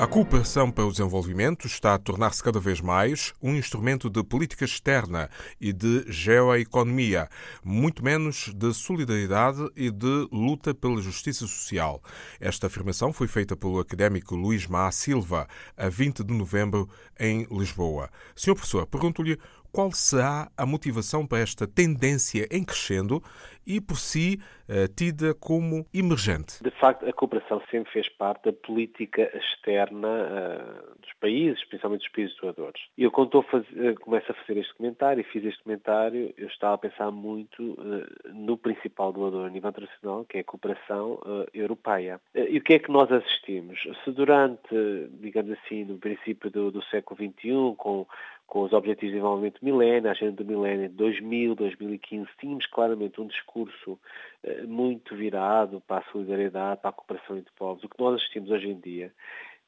A cooperação para o desenvolvimento está a tornar-se cada vez mais um instrumento de política externa e de geoeconomia, muito menos de solidariedade e de luta pela justiça social. Esta afirmação foi feita pelo académico Luís Má Silva a 20 de novembro em Lisboa. Senhor professor, pergunto-lhe qual será a motivação para esta tendência em crescendo e, por si, eh, tida como emergente? De facto, a cooperação sempre fez parte da política externa uh, dos países, principalmente dos países doadores. E eu, quando fazer, começo a fazer este comentário e fiz este comentário, eu estava a pensar muito no principal doador a nível internacional, que é a cooperação europeia. e o que é que nós assistimos? Se durante, digamos assim, no princípio do, do século XXI, com com os Objetivos de Desenvolvimento Milénio, a Agenda do Milénio de 2000, 2015, tínhamos claramente um discurso eh, muito virado para a solidariedade, para a cooperação entre povos. O que nós assistimos hoje em dia,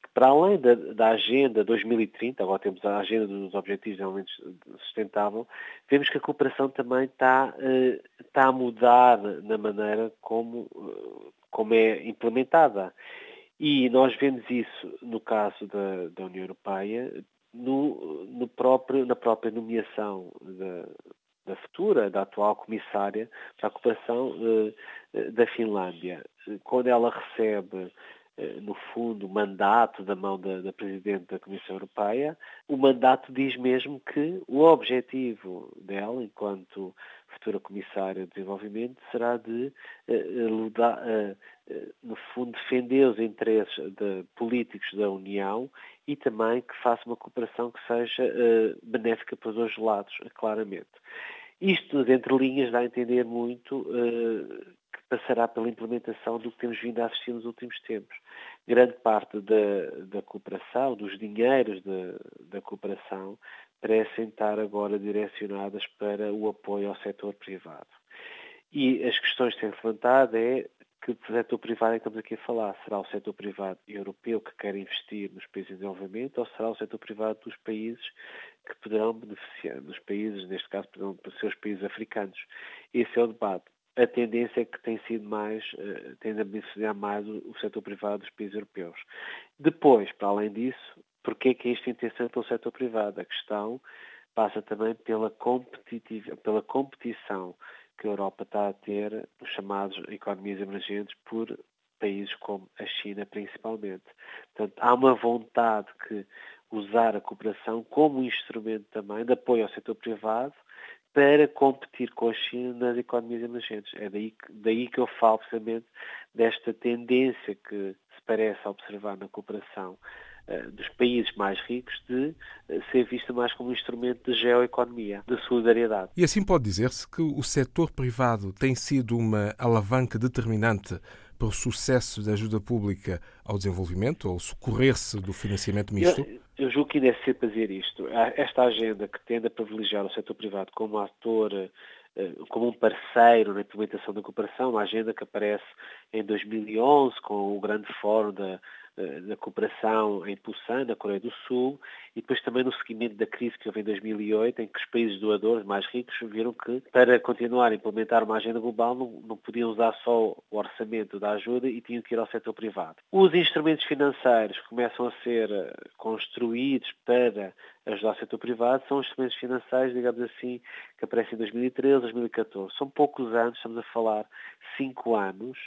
que para além da, da Agenda 2030, agora temos a Agenda dos Objetivos de Desenvolvimento Sustentável, vemos que a cooperação também está, eh, está a mudar na maneira como, eh, como é implementada. E nós vemos isso no caso da, da União Europeia, no, no próprio, na própria nomeação da, da futura, da atual comissária para a cooperação eh, da Finlândia. Quando ela recebe, eh, no fundo, o mandato da mão da, da Presidente da Comissão Europeia, o mandato diz mesmo que o objetivo dela, enquanto futura Comissária de Desenvolvimento, será de, uh, no fundo, defender os interesses de, políticos da União e também que faça uma cooperação que seja benéfica para os dois lados, claramente. Isto, nas entrelinhas, dá a entender muito que passará pela implementação do que temos vindo a assistir nos últimos tempos. Grande parte da, da cooperação, dos dinheiros da, da cooperação, parecem estar agora direcionadas para o apoio ao setor privado. E as questões que têm levantado é que setor privado é que estamos aqui a falar? Será o setor privado europeu que quer investir nos países em desenvolvimento ou será o setor privado dos países que poderão beneficiar, dos países, neste caso, poderão os países africanos? Esse é o debate. A tendência é que tem sido mais, uh, tende a beneficiar mais o, o setor privado dos países europeus. Depois, para além disso, Porquê é que isto é interessante pelo setor privado? A questão passa também pela, pela competição que a Europa está a ter nos chamados economias emergentes por países como a China principalmente. Portanto, há uma vontade que usar a cooperação como instrumento também de apoio ao setor privado para competir com a China nas economias emergentes. É daí, daí que eu falo precisamente desta tendência que se parece observar na cooperação dos países mais ricos de eh, ser vista mais como um instrumento de geoeconomia, de solidariedade. E assim pode dizer-se que o setor privado tem sido uma alavanca determinante para o sucesso da ajuda pública ao desenvolvimento, ou socorrer-se do financiamento misto? Eu, eu julgo que ainda é cedo fazer isto. Esta agenda que tende a privilegiar o setor privado como ator eh, como um parceiro na implementação da cooperação, uma agenda que aparece em 2011 com o grande fórum da eh, da cooperação em Busan, na Coreia do Sul, e depois também no seguimento da crise que houve em 2008, em que os países doadores mais ricos viram que, para continuar a implementar uma agenda global, não, não podiam usar só o orçamento da ajuda e tinham que ir ao setor privado. Os instrumentos financeiros que começam a ser eh, construídos para ajudar o setor privado são instrumentos financeiros, digamos assim, que aparecem em 2013, 2014. São poucos anos, estamos a falar cinco anos,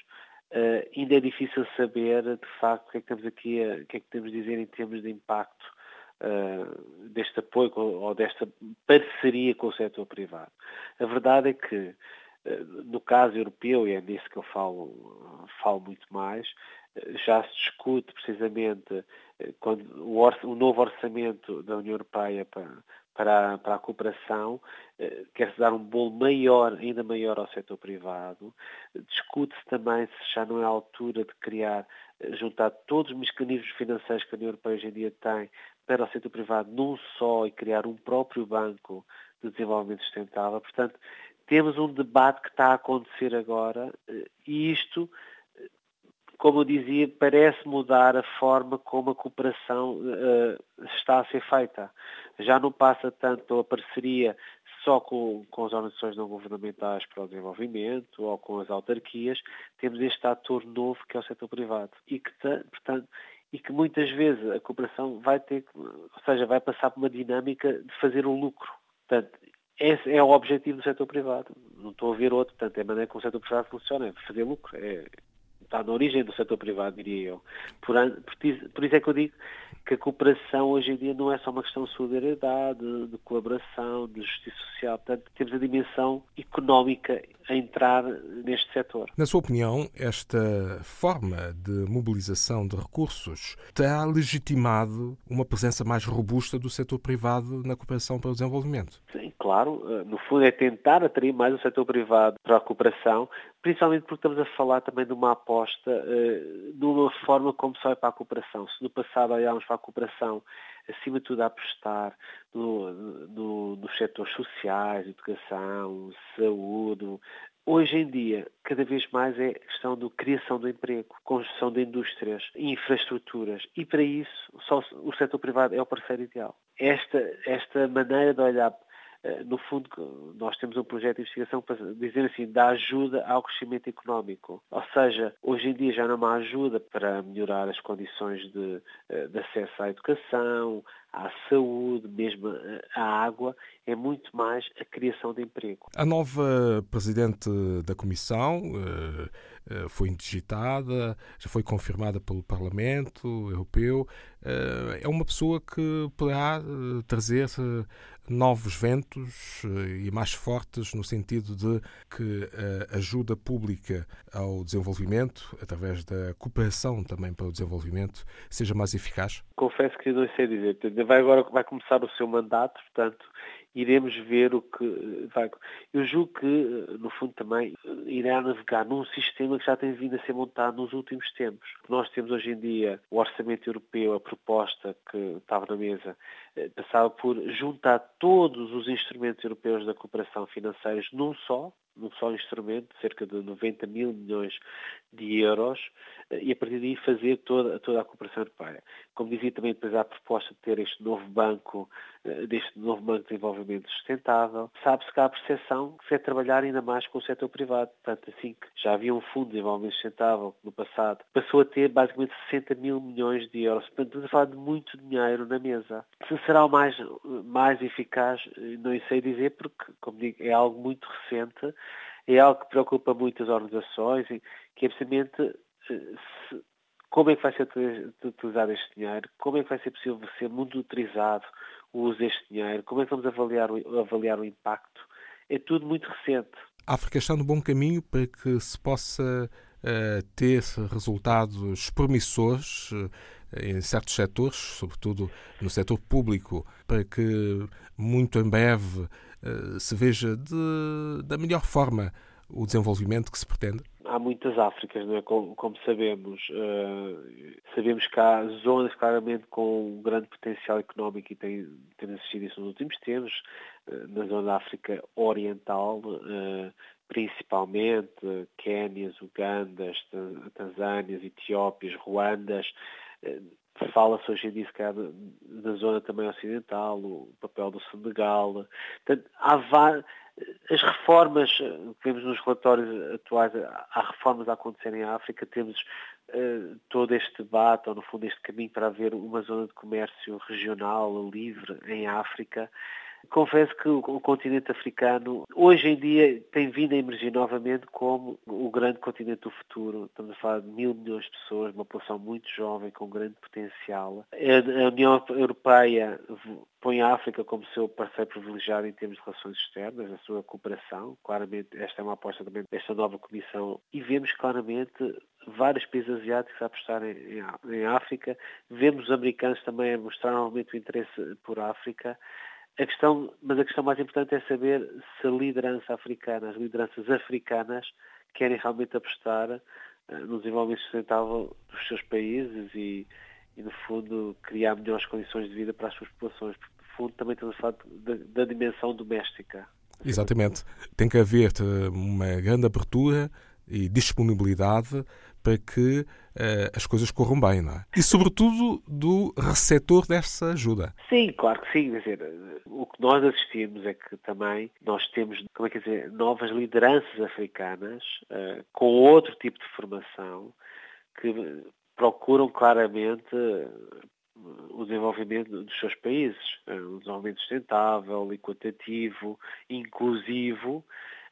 Uh, ainda é difícil saber, de facto, o que é que temos aqui, o que é que temos a dizer em termos de impacto uh, deste apoio ou desta parceria com o setor privado. A verdade é que, uh, no caso europeu, e é nisso que eu falo, falo muito mais, já se discute precisamente quando o, o, novo orçamento da União Europeia para, para a, para a cooperação, eh, quer-se dar um bolo maior, ainda maior ao setor privado. Discute-se também se já não é a altura de criar, eh, juntar todos os mecanismos financeiros que a União Europeia hoje em dia tem para o setor privado num só e criar um próprio banco de desenvolvimento sustentável. Portanto, temos um debate que está a acontecer agora eh, e isto como eu dizia, parece mudar a forma como a cooperação uh, está a ser feita. Já não passa tanto a parceria só com, com as organizações não governamentais para o desenvolvimento ou com as autarquias, temos este ator novo que é o setor privado e que, portanto, e que muitas vezes a cooperação vai ter, ou seja, vai passar por uma dinâmica de fazer um lucro. Portanto, esse é o objetivo do setor privado. Não estou a ver outro. Portanto, é a maneira como o setor privado funciona, é fazer lucro. É, está na origem do setor privado, diria eu. Por, por, isso é que eu digo que a cooperação hoje em dia não é só uma questão de solidariedade, de, colaboração, de justiça social. Portanto, temos a dimensão económica a entrar neste setor. Na sua opinião, esta forma de mobilização de recursos terá legitimado uma presença mais robusta do setor privado na cooperação para o desenvolvimento? Sim, claro. No fundo, é tentar atrair mais o setor privado para a cooperação, principalmente porque estamos a falar também de uma aposta uh, numa forma como se vai para a cooperação. Se no passado olhámos para a cooperação acima de tudo, a apostar no, no, nos setores sociais, educação, saúde. Hoje em dia, cada vez mais é questão de criação de emprego, construção de indústrias, infraestruturas. E para isso, só o setor privado é o parceiro ideal. Esta, esta maneira de olhar eh, no fundo, nós temos um projeto de investigação para dizer assim, dá ajuda ao crescimento económico. Ou seja, hoje em dia já não há ajuda para melhorar as condições de, eh, de acesso à educação, à saúde, mesmo à água, é muito mais a criação de emprego. A nova Presidente da Comissão eh, foi indigitada, já foi confirmada pelo Parlamento Europeu. É uma pessoa que poderá trazer novos ventos eh, e mais fortes no sentido de que a ajuda pública ao desenvolvimento, através da cooperação também para o desenvolvimento, seja mais eficaz? Confesso que não sei dizer. Vai agora vai começar o seu mandato, portanto, iremos ver o que vai. Eu julgo que, no fundo, também irá navegar num sistema que já tem vindo a ser montado nos últimos tempos. Nós temos hoje em dia o orçamento europeu, a proposta que estava na mesa, eh, passava por juntar todos os instrumentos europeus da cooperação financeira num só, num só instrumento, cerca de 90 mil milhões de euros, eh, e a partir daí fazer toda, toda a cooperação europeia. Como dizia também, depois a proposta de ter este novo banco, eh, deste novo banco de desenvolvimento sustentável. Sabe-se que há a percepção que se é trabalhar ainda mais com o setor privado. Portanto, assim que já havia um fundo de desenvolvimento sustentável no passado, passou a ter basicamente 60 mil milhões de euros. Portanto, estamos a falar de muito dinheiro na mesa. Se será o mais, mais eficaz, eh, não sei dizer, porque, como digo, é algo muito recente é algo que preocupa muitas organizações, que é precisamente eh, se, como é que vai ser utilizado este dinheiro, como é que vai ser possível ser monitorizado o uso deste dinheiro, como é que vamos avaliar, avaliar o impacto. É tudo muito recente. A África está no bom caminho para que se possa uh, ter resultados promissores uh, em certos setores, sobretudo no setor público, para que muito em breve uh, se veja de, da melhor forma o desenvolvimento que se pretende? Há muitas Áfricas, não é? como, como sabemos. Uh, sabemos que há zonas claramente com um grande potencial económico e tem, tem assistido isso nos últimos tempos. Uh, na zona da África Oriental, uh, principalmente Quénias, Ugandas, Tanzânias, Etiópias, Ruandas. Fala-se hoje em dia, se da zona também ocidental, o papel do Senegal. Portanto, há várias as reformas que vemos nos relatórios atuais, há reformas a acontecer em África, temos uh, todo este debate, ou no fundo este caminho para haver uma zona de comércio regional, livre, em África, Confesso que o, continente africano hoje em dia tem vindo a emergir novamente como o grande continente do futuro. Estamos a falar de mil milhões de pessoas, uma população muito jovem, com grande potencial. A União Europeia põe a África como seu parceiro privilegiado em termos de relações externas, a sua cooperação. Claramente, esta é uma aposta também desta nova Comissão. E vemos claramente vários países asiáticos a apostar em, em África. Vemos os americanos também a mostrar novamente o interesse por África. A questão, mas a questão mais importante é saber se a liderança africana, as lideranças africanas, querem realmente apostar uh, no desenvolvimento sustentável dos seus países e, e, no fundo, criar melhores condições de vida para as suas populações. Porque, no fundo, também estamos a falar da, dimensão doméstica. Exatamente. Tem que haver uma grande abertura e disponibilidade para que uh, as coisas corram bem, não é? E, sobretudo, do receptor dessa ajuda. Sim, claro que sim. Quer dizer, o que nós assistimos é que também nós temos, como é que dizer, novas lideranças africanas uh, com outro tipo de formação que procuram claramente o desenvolvimento dos seus países, um desenvolvimento sustentável, equitativo, inclusivo.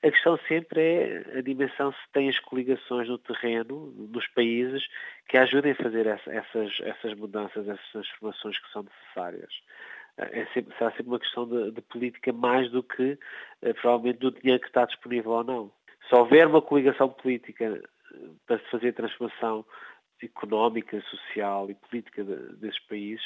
A questão sempre é a dimensão se tem as coligações no terreno, nos países, que ajudem a fazer essas, essas mudanças, essas transformações que são necessárias. É sempre, será sempre uma questão de, de política mais do que eh, provavelmente do dinheiro que está disponível ou não. Se houver uma coligação política eh, para se fazer transformação económica, social e política de, desses países,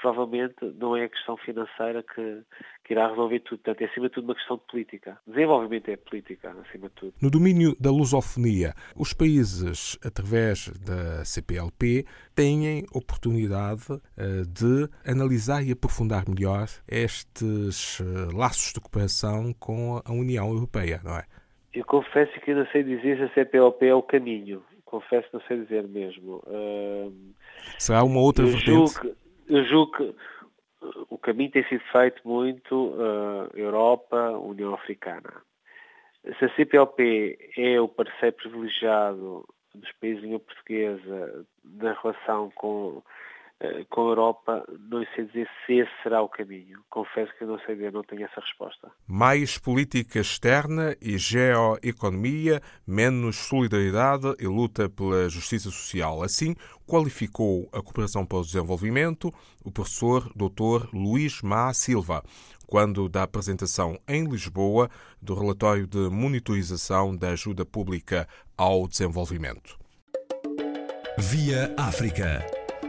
provavelmente não é a questão financeira que, que, irá resolver tudo. Portanto, é acima de tudo uma questão de política. Desenvolvimento é política, acima de tudo. No domínio da lusofonia, os países, através da CPLP, têm oportunidade uh, de analisar e aprofundar melhor estes uh, laços de cooperação com a União Europeia, não é? Eu confesso que ainda sei dizer se a CPLP é o caminho confesso não sei dizer mesmo. Uh, Será uma outra eu vertente? Julgo, eu julgo que o caminho tem sido feito muito uh, Europa, União Africana. Se a CPLP é o parceiro privilegiado dos países de língua portuguesa na relação com com a Europa, não sei dizer se esse será o caminho. Confesso que não sei dizer, não tenho essa resposta. Mais política externa e geoeconomia, menos solidariedade e luta pela justiça social. Assim, qualificou a cooperação para o desenvolvimento o professor Dr. Luís Má Silva, quando da apresentação em Lisboa do relatório de monitorização da ajuda pública ao desenvolvimento. Via África